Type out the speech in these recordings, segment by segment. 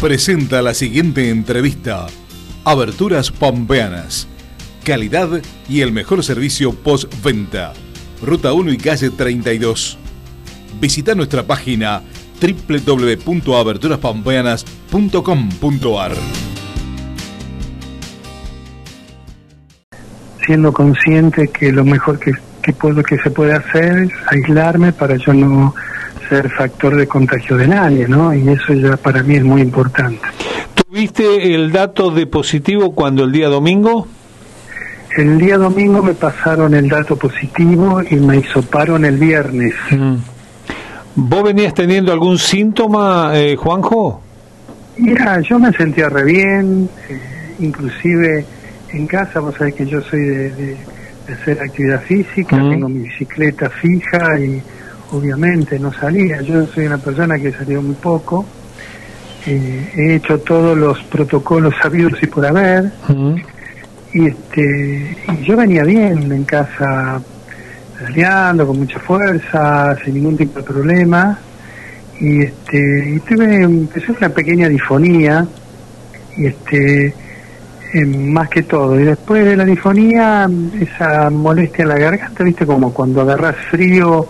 presenta la siguiente entrevista. Aberturas Pampeanas. Calidad y el mejor servicio postventa. Ruta 1 y calle 32. Visita nuestra página www.aberturaspampeanas.com.ar. Siendo consciente que lo mejor que, que, puedo, que se puede hacer es aislarme para yo no ser factor de contagio de nadie, ¿no? Y eso ya para mí es muy importante. ¿Tuviste el dato de positivo cuando el día domingo? El día domingo me pasaron el dato positivo y me hisoparon el viernes. Mm. ¿Vos venías teniendo algún síntoma, eh, Juanjo? Mira, yo me sentía re bien, eh, inclusive en casa, vos sabés que yo soy de, de, de hacer actividad física, Mm. tengo mi bicicleta fija y obviamente no salía. Yo soy una persona que salió muy poco. Eh, he hecho todos los protocolos sabidos y por haber. Y, este, y yo venía bien en casa, peleando con mucha fuerza, sin ningún tipo de problema. Y, este, y tuve, empecé una pequeña difonía, y este, eh, más que todo. Y después de la difonía, esa molestia en la garganta, viste, como cuando agarras frío,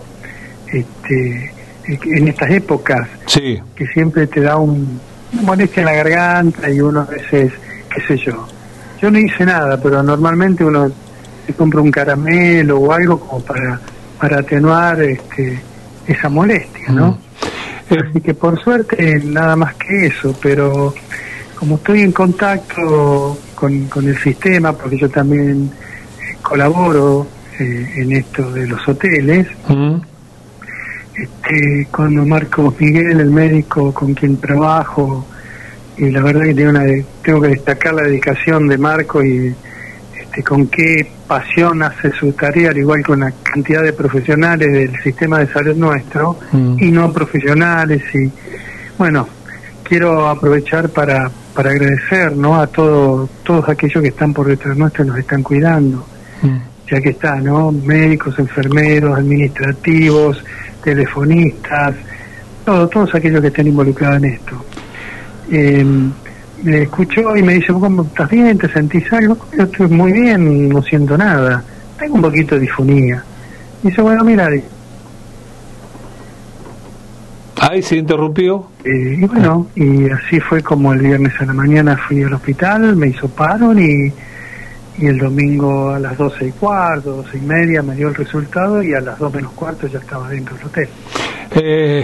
este, en estas épocas, Sí. que siempre te da un, una molestia en la garganta y uno a veces, qué sé yo. Yo no hice nada, pero normalmente uno se compra un caramelo o algo como para, para atenuar este, esa molestia, ¿no? Eh, Así que por suerte nada más que eso, pero como estoy en contacto con, con el sistema, porque yo también eh, colaboro eh, en esto de los hoteles, mm. Este, con Marcos Miguel, el médico con quien trabajo, y la verdad que tengo, una, tengo que destacar la dedicación de Marco y este, con qué pasión hace su tarea, al igual que una cantidad de profesionales del sistema de salud nuestro Mm. y no profesionales. y Bueno, quiero aprovechar para, para agradecer ¿no? a todo, todos aquellos que están por detrás nuestro y nos están cuidando Mm. Ya que está, ¿no? Médicos, enfermeros, administrativos, telefonistas, todo, todos aquellos que estén involucrados en esto. Eh, me escuchó y me dice, ¿cómo estás bien? ¿Te sentís algo? Yo estoy muy bien, no siento nada. Tengo un poquito de difonía. Dice, bueno, mira, eh, Ahí se interrumpió. y bueno, y así fue como el viernes a la mañana fui al hospital, me hizo paro y, y el domingo a las doce y cuarto, doce y media me dio el resultado y a las dos menos cuarto ya estaba dentro del hotel. Eh,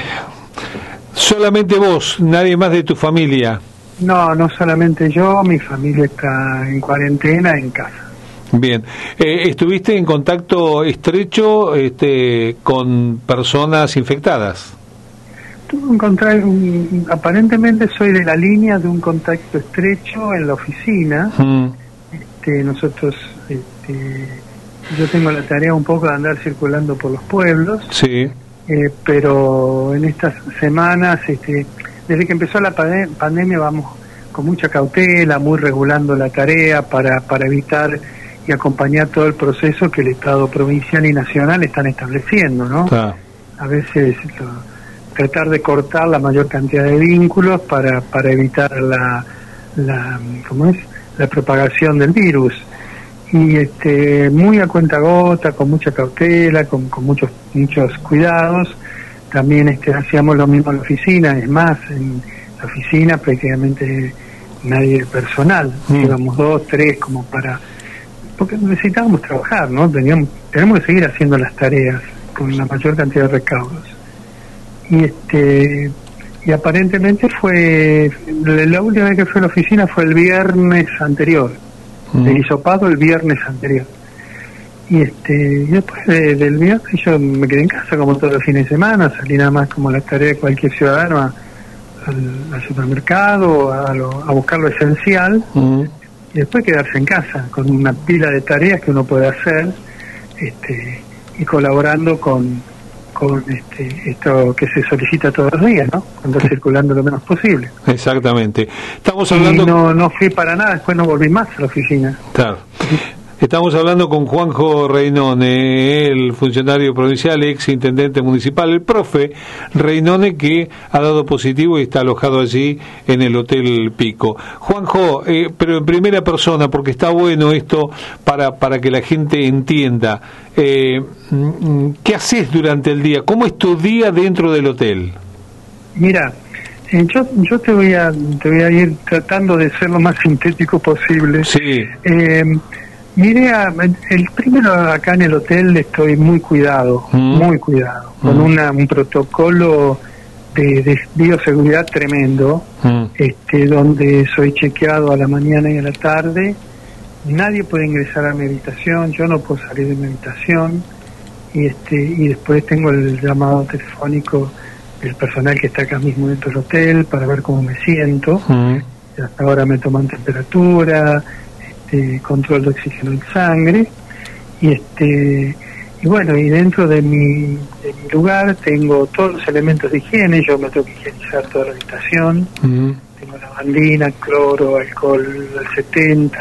solamente vos, nadie más de tu familia. No, no solamente yo, mi familia está en cuarentena en casa. Bien. Eh, ¿Estuviste en contacto estrecho este, con personas infectadas? Tuve un contra- un- aparentemente soy de la línea de un contacto estrecho en la oficina. Mm. Este, nosotros, este, yo tengo la tarea un poco de andar circulando por los pueblos. Sí. Eh, pero en estas semanas, este, desde que empezó la pande- pandemia, vamos con mucha cautela, muy regulando la tarea para, para evitar y acompañar todo el proceso que el Estado provincial y nacional están estableciendo, ¿no? A veces lo- tratar de cortar la mayor cantidad de vínculos para, para evitar la, la, ¿cómo es? La propagación del virus y este muy a cuenta gota, con mucha cautela, con, con muchos muchos cuidados. También este hacíamos lo mismo en la oficina, es más, en la oficina prácticamente nadie del personal, Mm. íbamos dos, tres como para porque necesitábamos trabajar, ¿no? Teníamos, tenemos que seguir haciendo las tareas con la mayor cantidad de recaudos. Y este y aparentemente fue la última vez que fue a la oficina fue el viernes anterior Mm. el hisopado el viernes anterior. Y este y después de- del viernes yo me quedé en casa como todos los fines de semana, salí nada más como la tarea de cualquier ciudadano a- al, al supermercado, a, lo- a buscar lo esencial Mm. y después quedarse en casa con una pila de tareas que uno puede hacer este, y colaborando con, con este, esto que se solicita todos los días, ¿no? Andar circulando lo menos posible. Exactamente. Estamos Y hablando. no, no fui para nada, después no volví más a la oficina. Claro. Estamos hablando con Juanjo Reinone, el funcionario provincial, ex intendente municipal, el profe Reinone, que ha dado positivo y está alojado allí en el Hotel Pico. Juanjo, eh, pero en primera persona, porque está bueno esto para, para que la gente entienda. Eh, mm, ¿Qué haces durante el día? ¿Cómo es tu día dentro del hotel? Mira, eh, yo, yo te voy a te voy a ir tratando de ser lo más sintético posible. Sí. Eh, Mire, el primero acá en el hotel estoy muy cuidado, Mm. muy cuidado, con Mm. una, un protocolo de, de bioseguridad tremendo, Mm. este, donde soy chequeado a la mañana y a la tarde. Nadie puede ingresar a mi habitación, yo no puedo salir de mi habitación. Y, este, y después tengo el llamado telefónico del personal que está acá mismo dentro del hotel para ver cómo me siento hasta ahora me toman temperatura, este, control de oxígeno en sangre. Y este y bueno y dentro de mi, de mi lugar tengo todos los elementos de higiene, yo me tengo que higienizar toda la habitación, Mm. tengo lavandina, cloro, alcohol al 70,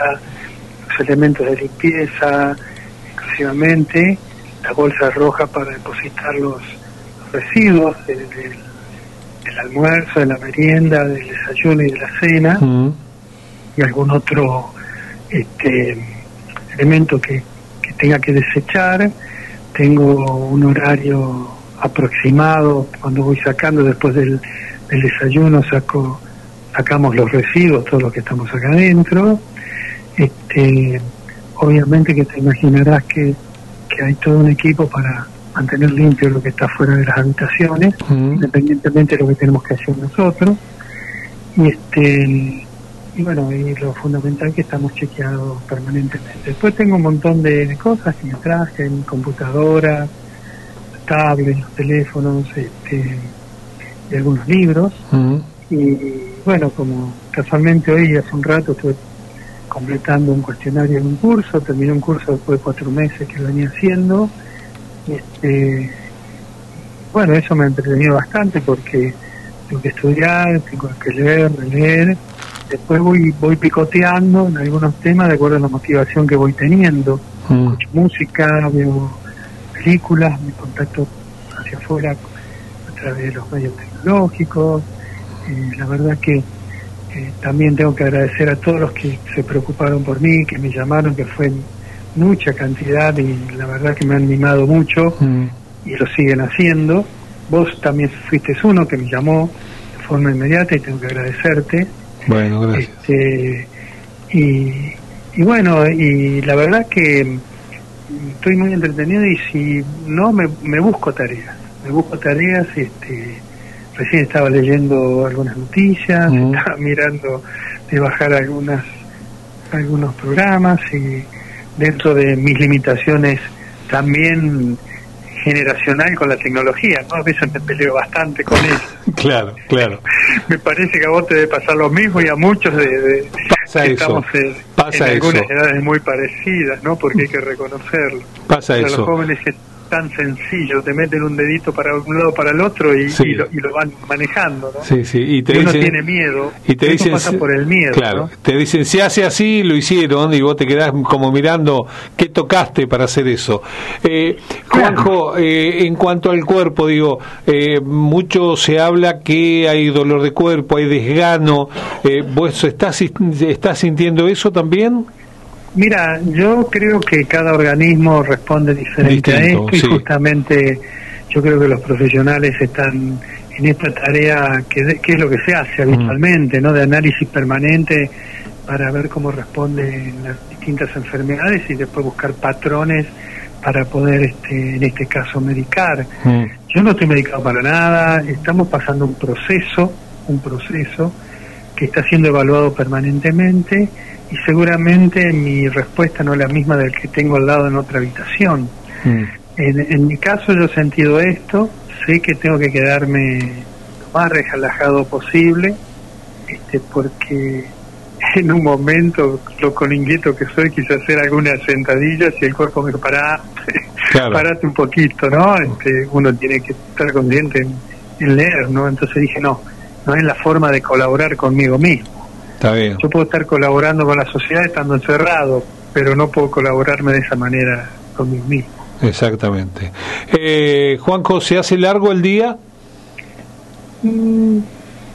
los elementos de limpieza exclusivamente, la bolsa roja para depositar los, los residuos del, del- del almuerzo, de la merienda, del desayuno y de la cena. Y algún otro este, elemento que, que tenga que desechar. Tengo un horario aproximado cuando voy sacando después del, del desayuno saco sacamos los residuos todos los que estamos acá adentro este obviamente que te imaginarás que, que hay todo un equipo para mantener limpio lo que está fuera de las habitaciones independientemente de lo que tenemos que hacer nosotros. Y este y bueno, y lo fundamental que estamos chequeados permanentemente. Después tengo un montón de, de cosas que me traje, mi computadora, tablets, los teléfonos, este, y algunos libros. Y bueno, como casualmente hoy hace un rato estuve completando un cuestionario en un curso, terminé un curso después de cuatro meses que lo venía haciendo. Este, bueno, eso me ha entretenido bastante porque tengo que estudiar, tengo que leer, releer. Después voy, voy picoteando en algunos temas de acuerdo a la motivación que voy teniendo. Mm. Escucho música, veo películas, me contacto hacia afuera a través de los medios tecnológicos. Eh, la verdad que eh, también tengo que agradecer a todos los que se preocuparon por mí, que me llamaron, que fue mucha cantidad y la verdad que me han animado mucho Mm. y lo siguen haciendo. Vos también fuiste uno que me llamó de forma inmediata y tengo que agradecerte. Bueno, gracias. Este, y, y bueno, y la verdad que estoy muy entretenido y si no, me, me busco tareas. Me busco tareas, este, recién estaba leyendo algunas noticias, estaba mirando de bajar algunas algunos programas y dentro de mis limitaciones también generacional con la tecnología, ¿no? A veces me peleo bastante con eso. Claro, claro. Me parece que a vos te debe pasar lo mismo y a muchos de, de- Pasa que eso, estamos en, pasa en algunas eso. edades muy parecidas, ¿no? Porque hay que reconocerlo. Pasa Para eso. los jóvenes es tan sencillo, te meten un dedito para un lado para el otro y, Sí. y lo, y lo van manejando, ¿no? Sí, sí. Y te Y uno dicen, tiene miedo. y te dicen, pasa por el miedo, Claro, ¿no? te dicen, se hace así, lo hicieron, y vos te quedás como mirando qué tocaste para hacer eso. Eh, Juanjo, eh, en cuanto al cuerpo, digo, eh, mucho se habla que hay dolor de cuerpo, hay desgano. Eh, ¿Vos estás, estás sintiendo eso también? Mira, yo creo que cada organismo responde diferente Distinto, a esto y sí. justamente yo creo que los profesionales están en esta tarea que, que es lo que se hace Mm. habitualmente, ¿no? De análisis permanente para ver cómo responden las distintas enfermedades y después buscar patrones para poder, este, en este caso, medicar. Mm. Yo no estoy medicado para nada, estamos pasando un proceso, un proceso que está siendo evaluado permanentemente y seguramente mi respuesta no es la misma del que tengo al lado en otra habitación. Mm. En, en mi caso yo he sentido esto, sé que tengo que quedarme lo más relajado posible, este, porque en un momento, lo con inquieto que soy, quise hacer algunas sentadillas y el cuerpo me dijo, pará, Claro. parate un poquito, ¿no? Este, uno tiene que estar consciente en, en leer, ¿no? Entonces dije, no, no es la forma de colaborar conmigo mismo. Está bien. Yo puedo estar colaborando con la sociedad estando encerrado, pero no puedo colaborarme de esa manera conmigo mismo. Exactamente. Eh, Juanjo, ¿se hace largo el día? Mm,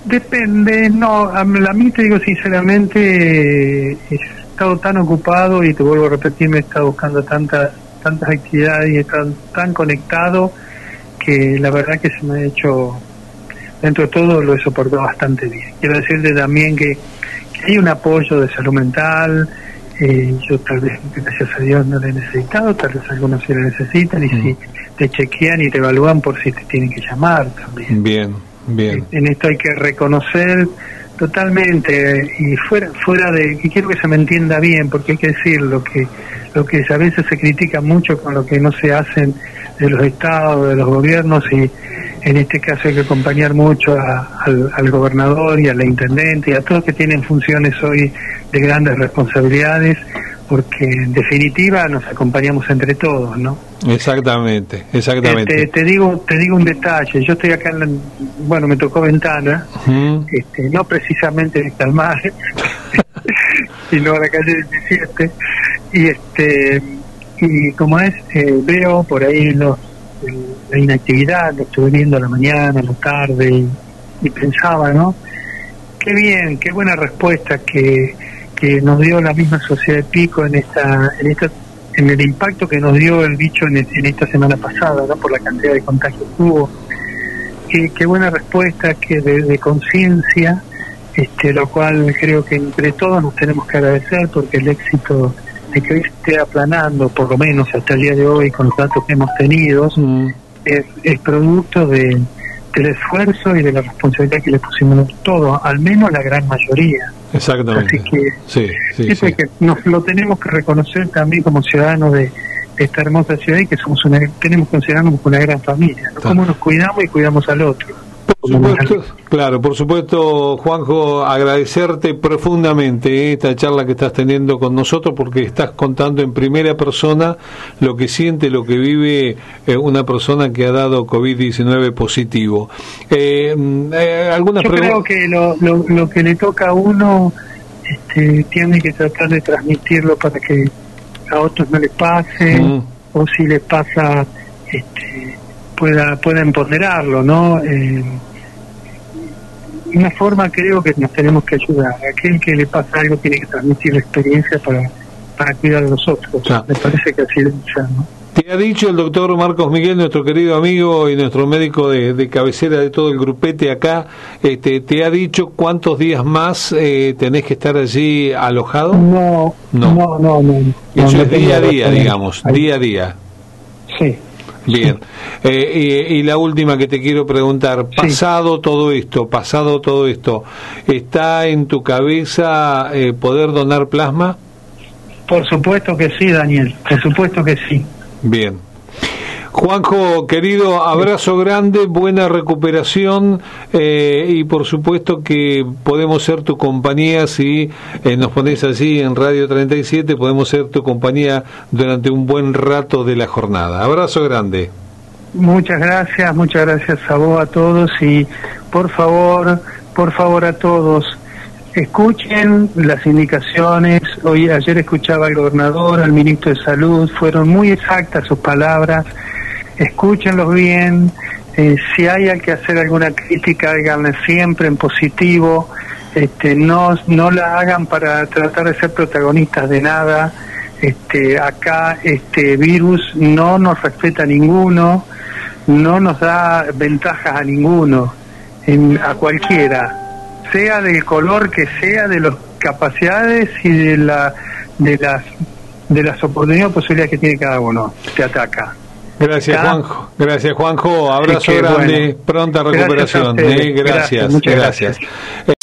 depende, no, a mí te digo sinceramente, he estado tan ocupado y te vuelvo a repetir, me he estado buscando tantas tantas actividades y he estado tan conectado que la verdad que se me ha hecho, dentro de todo lo he soportado bastante bien. Quiero decirte también que, hay un apoyo de salud mental, eh, yo tal vez, gracias a Dios, no lo he necesitado, tal vez algunos sí lo necesitan y mm. si te chequean y te evalúan por si te tienen que llamar también. Bien, bien. En esto hay que reconocer totalmente y fuera fuera de que quiero que se me entienda bien porque hay que decir lo que lo que a veces se critica mucho con lo que no se hacen de los estados de los gobiernos y en este caso hay que acompañar mucho al, al, gobernador y al intendente y a todos que tienen funciones hoy de grandes responsabilidades porque en definitiva nos acompañamos entre todos, ¿no? Exactamente, exactamente. Este, te digo, te digo un detalle. Yo estoy acá, en bueno, me tocó ventana, este, no precisamente en Calmar, sino en la calle 17, y este, y como es, eh, veo por ahí los, la inactividad, lo estuve viendo a la mañana, a la tarde, y pensaba, ¿no? Qué bien, qué buena respuesta que que nos dio la misma sociedad de Pico en esta, en esta, en el impacto que nos dio el bicho en, esta semana pasada, ¿no? por la cantidad de contagios que hubo. Qué, buena respuesta, que de, conciencia, este, lo cual creo que entre todos nos tenemos que agradecer porque el éxito de que hoy esté aplanando, por lo menos hasta el día de hoy, con los datos que hemos tenido, mm. es, es producto de, del esfuerzo y de la responsabilidad que le pusimos todos, al menos la gran mayoría. Exactamente. Así que, sí, que nos lo tenemos que reconocer también como ciudadanos de, esta hermosa ciudad y que somos una, tenemos que considerarnos como una gran familia, ¿no? Cómo nos cuidamos y cuidamos al otro. Por supuesto, claro, por supuesto, Juanjo, agradecerte profundamente esta charla que estás teniendo con nosotros porque estás contando en primera persona lo que siente, lo que vive eh, una persona que ha dado COVID-19 positivo. Eh, mm, eh Yo creo que lo, lo, que le toca a uno este, tiene que tratar de transmitirlo para que a otros no les pase mm. o si les pasa este, pueda puedan ponderarlo, ¿no? Eh, una forma creo que nos tenemos que ayudar. Aquel que le pasa algo tiene que transmitir la experiencia para, para cuidar de nosotros. Me parece que así ¿no? Te ha dicho el doctor Marcos Miguel, nuestro querido amigo y nuestro médico de, cabecera de todo el grupete acá, este, ¿te ha dicho cuántos días más eh, tenés que estar allí alojado? No, no, no, no. Eso es día a día, digamos, día a día. Sí. Bien. Eh, y, la última que te quiero preguntar, pasado todo esto, pasado todo esto, ¿está en tu cabeza eh, poder donar plasma? Por supuesto que sí, Daniel, por supuesto que sí. Bien. Juanjo, querido, abrazo grande, buena recuperación eh, y por supuesto que podemos ser tu compañía si eh, nos pones allí en Radio 37, podemos ser tu compañía durante un buen rato de la jornada. Abrazo grande. Muchas gracias, muchas gracias a vos, a todos y por favor, por favor a todos, escuchen las indicaciones. Hoy ayer escuchaba al gobernador, al ministro de Salud, fueron muy exactas sus palabras escúchenlos bien, eh, si hay que hacer alguna crítica, háganle siempre en positivo, este, no, no la hagan para tratar de ser protagonistas de nada, este, acá este virus no nos respeta a ninguno, no nos da ventajas a ninguno, a cualquiera, sea del color que sea, de las capacidades y de la de las de las oportunidades o posibilidades que tiene cada uno, te ataca. Gracias, Juanjo. Gracias, Juanjo. Abrazo grande. Pronta recuperación. Gracias, gracias. gracias.